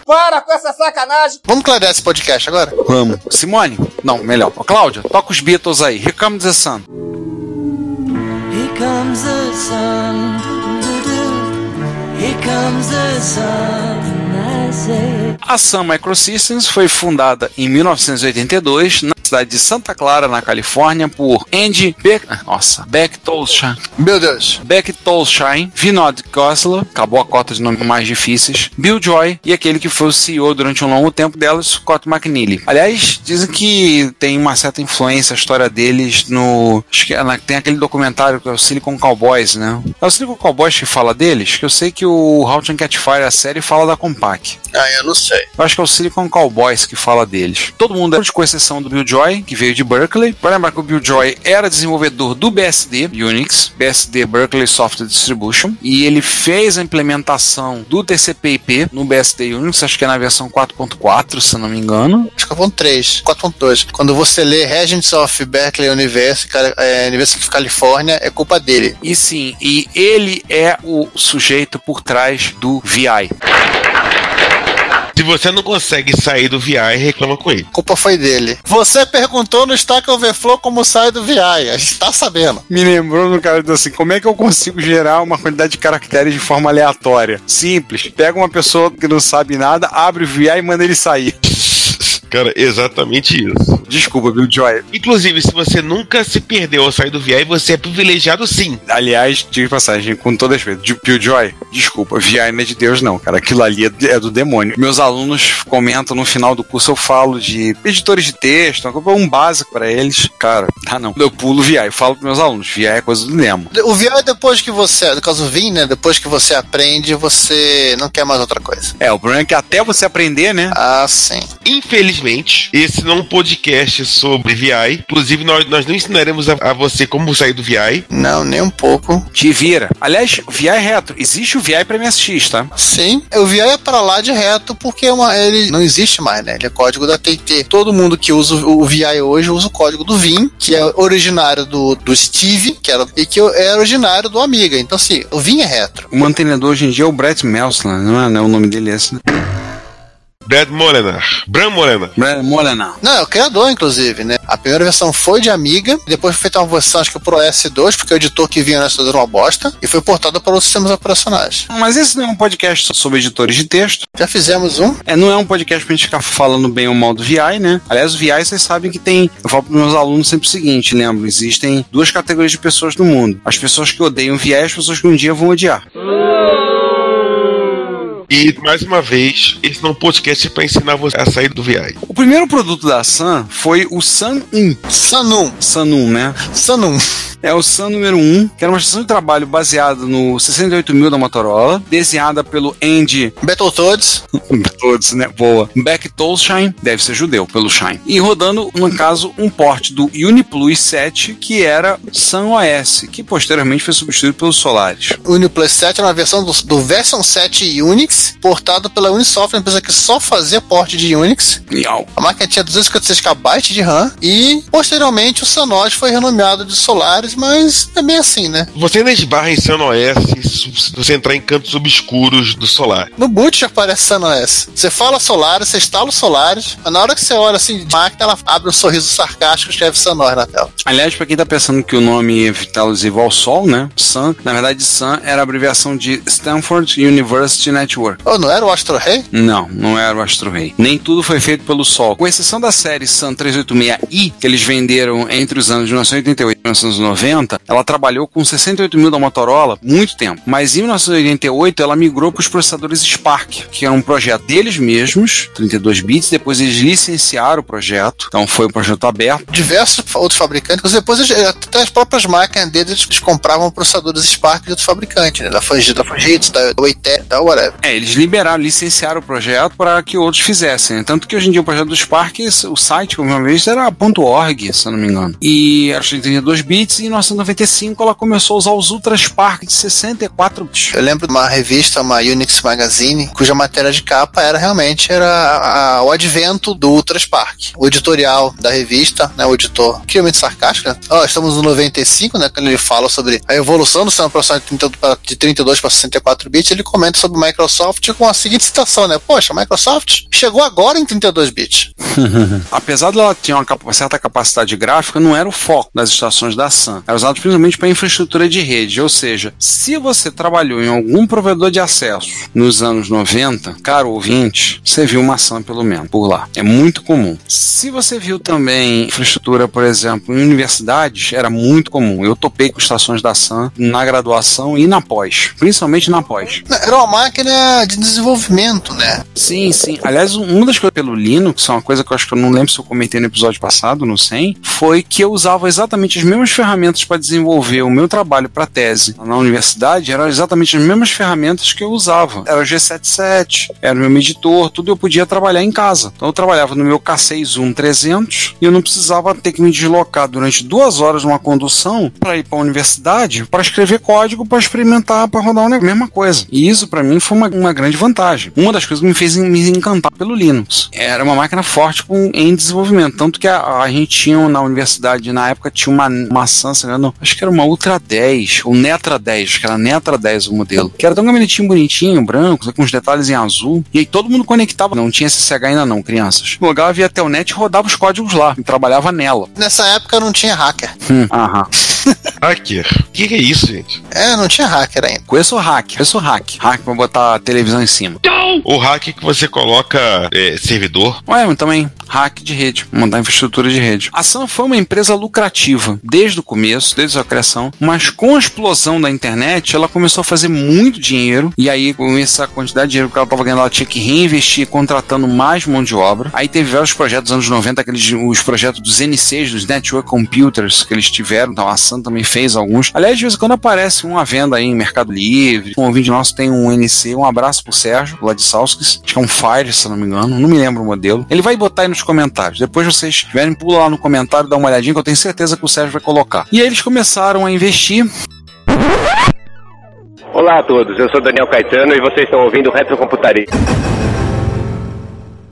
Speaker 6: Para com essa sacanagem!
Speaker 3: Vamos clarear esse podcast agora?
Speaker 4: Vamos. Simone? Não, melhor. Ô, Cláudia, toca os Beatles aí. Here comes the sun.
Speaker 5: Here comes the sun. Here comes the sun. I say.
Speaker 4: A Sun Microsystems foi fundada em 1982 na cidade de Santa Clara, na Califórnia, por Andy Beck... Nossa, Bechtolsheim.
Speaker 3: Meu Deus.
Speaker 4: Beck Tolsheim, Vinod Khosla, acabou a cota de nomes mais difíceis, Bill Joy e aquele que foi o CEO durante um longo tempo delas, Scott McNeely. Aliás, dizem que tem uma certa influência a história deles no. Acho que é na- tem aquele documentário que é o Silicon Cowboys, né? É o Silicon Cowboys que fala deles, que eu sei que o How to Catch Fire, a série, fala da Compaq.
Speaker 3: Ah, eu não sei.
Speaker 4: Eu acho que é o Silicon Cowboys que fala deles. Todo mundo, é com exceção do Bill Joy, que veio de Berkeley. Vai lembrar que o Bill Joy era desenvolvedor do BSD Unix, BSD Berkeley Software Distribution, e ele fez a implementação do TCP/IP no BSD Unix, acho que é na versão 4.4, se não me engano.
Speaker 3: Acho que é o 3, 4.2. Quando você lê Regents of Berkeley University, é, University of California, é culpa dele.
Speaker 4: E sim, e ele é o sujeito por trás do VI.
Speaker 2: Se você não consegue sair do VI, reclama com ele.
Speaker 3: A culpa foi dele. Você perguntou no Stack Overflow como sai do VI. A gente tá sabendo.
Speaker 4: Me lembrou no cara do assim, como é que eu consigo gerar uma quantidade de caracteres de forma aleatória? Simples. Pega uma pessoa que não sabe nada, abre o VI e manda ele sair.
Speaker 2: Cara, exatamente isso.
Speaker 4: Desculpa, Bill Joy.
Speaker 2: Inclusive, se você nunca se perdeu ao sair do VI, você é privilegiado sim.
Speaker 4: Aliás, diga de passagem, com toda respeito, de Bill Joy, desculpa, VI não é de Deus, não, cara. Aquilo ali é, do demônio. Meus alunos comentam no final do curso, eu falo de editores de texto, um básico para eles. Cara, ah não. Eu pulo VI, eu falo pros meus alunos, VI é coisa do Nemo.
Speaker 3: O VI é depois que você, no caso do VIN, né? Depois que você aprende, você não quer mais outra coisa.
Speaker 4: É, o problema é que até você aprender, né?
Speaker 3: Ah, sim.
Speaker 2: Infelizmente, esse não é um podcast sobre VI. Inclusive, nós, nós não ensinaremos a, a você como sair do VI.
Speaker 3: Não, nem um pouco.
Speaker 4: Te vira. Aliás, VI é reto. Existe o VI para MSX, tá?
Speaker 3: Sim, o VI é para lá de reto porque é uma, ele não existe mais, né? Ele é código da TT. Todo mundo que usa o VI hoje usa o código do Vim, que é originário do, do Steve, que era, e que é originário do Amiga. Então, assim, o Vim é retro.
Speaker 4: O mantenedor hoje em dia é o Brett Melsler, não é, não é o nome dele é esse, né?
Speaker 2: Brad Molenar. Bram Molenar.
Speaker 4: Brett Molenar.
Speaker 3: Não, é o criador, inclusive, né? A primeira versão foi de Amiga, depois foi feita uma versão, acho que pro S2, porque o editor que vinha nessa era uma bosta, e foi portada para outros sistemas operacionais.
Speaker 4: Mas esse não é um podcast sobre editores de texto.
Speaker 3: Já fizemos um.
Speaker 4: É, não é um podcast pra gente ficar falando bem ou mal do VI, né? Aliás, o VI vocês sabem que tem. Eu falo pros meus alunos sempre o seguinte: lembro, existem duas categorias de pessoas no mundo: as pessoas que odeiam VI e as pessoas que um dia vão odiar.
Speaker 2: E, mais uma vez, esse não é um podcast para ensinar você a sair do VI.
Speaker 4: O primeiro produto da Sun foi o Sun 1.
Speaker 3: Sanum.
Speaker 4: 1, né?
Speaker 3: Sanum.
Speaker 4: É o Sun número 1, que era uma estação de trabalho baseada no 68000 da Motorola, desenhada pelo Andy
Speaker 3: Battletoads.
Speaker 4: Todos, né? Boa. Beck Tolshine, deve ser judeu, pelo Shine. E rodando, no caso, um port do Uniplus 7, que era Sun OS, que posteriormente foi substituído pelo Solaris.
Speaker 3: O Uniplus 7 era uma versão do, do Version 7 Unix, portado pela Unisoft, uma empresa que só fazia porte de Unix.
Speaker 4: Miau.
Speaker 3: A máquina tinha 256 KB de RAM e, posteriormente, o Sonos foi renomeado de Solaris, mas é bem assim, né?
Speaker 2: Você ainda esbarra em Sun OS se você entrar em cantos obscuros do solar.
Speaker 3: No boot já aparece SunOS. Você fala Solaris, você instala o Solaris, mas na hora que você olha assim de máquina, ela abre um sorriso sarcástico e escreve Sunor na tela.
Speaker 4: Aliás, pra quem tá pensando que o nome é alusivo ao Sol, né? Sun, na verdade, Sun era a abreviação de Stanford University Network.
Speaker 3: Oh, não era o Astro Rei?
Speaker 4: Não, não era o Astro Rei. Nem tudo foi feito pelo Sol. Com exceção da série Sun 386i, que eles venderam entre os anos de 1988 e 1990, ela trabalhou com 68 mil da Motorola muito tempo. Mas em 1988 ela migrou para os processadores Spark, que era um projeto deles mesmos, 32 bits. Depois eles licenciaram o projeto, então foi um projeto aberto.
Speaker 3: Diversos outros fabricantes, depois eles- até as próprias máquinas deles eles compravam processadores Spark de outros fabricantes, né? Da Fujitsu, da Fujitsu, da Oitec, da whatever.
Speaker 4: É, eles liberaram, licenciaram o projeto para que outros fizessem. né? Tanto que hoje em dia o projeto do Spark, o site, como vez, era .org, se eu não me engano. E era de 32 bits e 1995 ela começou a usar os Ultra Spark de 64 bits.
Speaker 3: Eu lembro de uma revista, uma Unix Magazine, cuja matéria de capa era realmente era a- a- o advento do Ultra Spark. O editorial da revista, né, o editor, extremamente sarcástico, né? Ó, estamos no 95, né, quando ele fala sobre a evolução do sistema operacional de 30 pra- de 32 para 64 bits, ele comenta sobre o Microsoft com a seguinte citação, né? Poxa, a Microsoft chegou agora em 32 bits.
Speaker 4: Apesar dela ter uma capa- certa capacidade gráfica, não era o foco das estações da Sun. Era usado principalmente para infraestrutura de rede. Ou seja, se você trabalhou em algum provedor de acesso nos anos 90, caro ouvinte, você viu uma Sun pelo menos por lá. É muito comum. Se você viu também infraestrutura, por exemplo, em universidades, era muito comum. Eu topei com estações da Sun na graduação e na pós. Principalmente na pós.
Speaker 3: Era uma máquina de desenvolvimento, né?
Speaker 4: Sim, sim. Aliás, um- uma das coisas pelo Linux, é uma coisa que eu acho que eu não lembro se eu comentei no episódio passado, no 100, foi que eu usava exatamente as mesmas ferramentas para desenvolver o meu trabalho para tese na universidade, eram exatamente as mesmas ferramentas que eu usava. Era o G77, era o meu editor, tudo eu podia trabalhar em casa. Então eu trabalhava no meu K6 Zoom 300 e eu não precisava ter que me deslocar durante duas horas numa condução para ir para a universidade para escrever código para experimentar, para rodar a mesma coisa. E isso para mim foi uma, uma grande vantagem. Uma das coisas que me fez me encantar pelo Linux. Era uma máquina forte com, em desenvolvimento. Tanto que a, a gente tinha na universidade, na época, tinha uma maçã, não me engano, acho que era uma Ultra 10, ou Netra 10, acho que era Netra 10 o modelo. Que era tão gabinetinho bonitinho, branco, com os detalhes em azul. E aí todo mundo conectava, não tinha SSH ainda não, crianças. Logava via Telnet e rodava os códigos lá, e trabalhava nela.
Speaker 3: Nessa época não tinha hacker.
Speaker 4: Hum, aham.
Speaker 2: Hacker. O que, que é isso, gente?
Speaker 3: É, não tinha hacker ainda.
Speaker 4: Conheço o hack, conheço o hack. Hack pra botar a televisão em cima.
Speaker 2: O hack que você coloca é, servidor.
Speaker 4: Ué, mas também hack de rede, montar infraestrutura de rede. A Sun foi uma empresa lucrativa desde o começo, desde a criação, mas com a explosão da internet, ela começou a fazer muito dinheiro e aí com essa quantidade de dinheiro que ela estava ganhando, ela tinha que reinvestir contratando mais mão de obra. Aí teve vários projetos dos anos 90, aqueles os projetos dos NCs, dos Network Computers que eles tiveram, então a Sun também fez alguns. Aliás, de vez em quando aparece uma venda aí em Mercado Livre. Um ouvinte nosso tem um NC, um abraço pro Sérgio, lá de Salskis, acho que é um Fire, se não me engano, não me lembro o modelo. Ele vai botar aí nos comentários. Depois vocês tiverem, pula lá no comentário, dá uma olhadinha que eu tenho certeza que o Sérgio vai colocar. E aí eles começaram a investir.
Speaker 8: Olá a todos, eu sou Daniel Caetano e vocês estão ouvindo Retrocomputaria.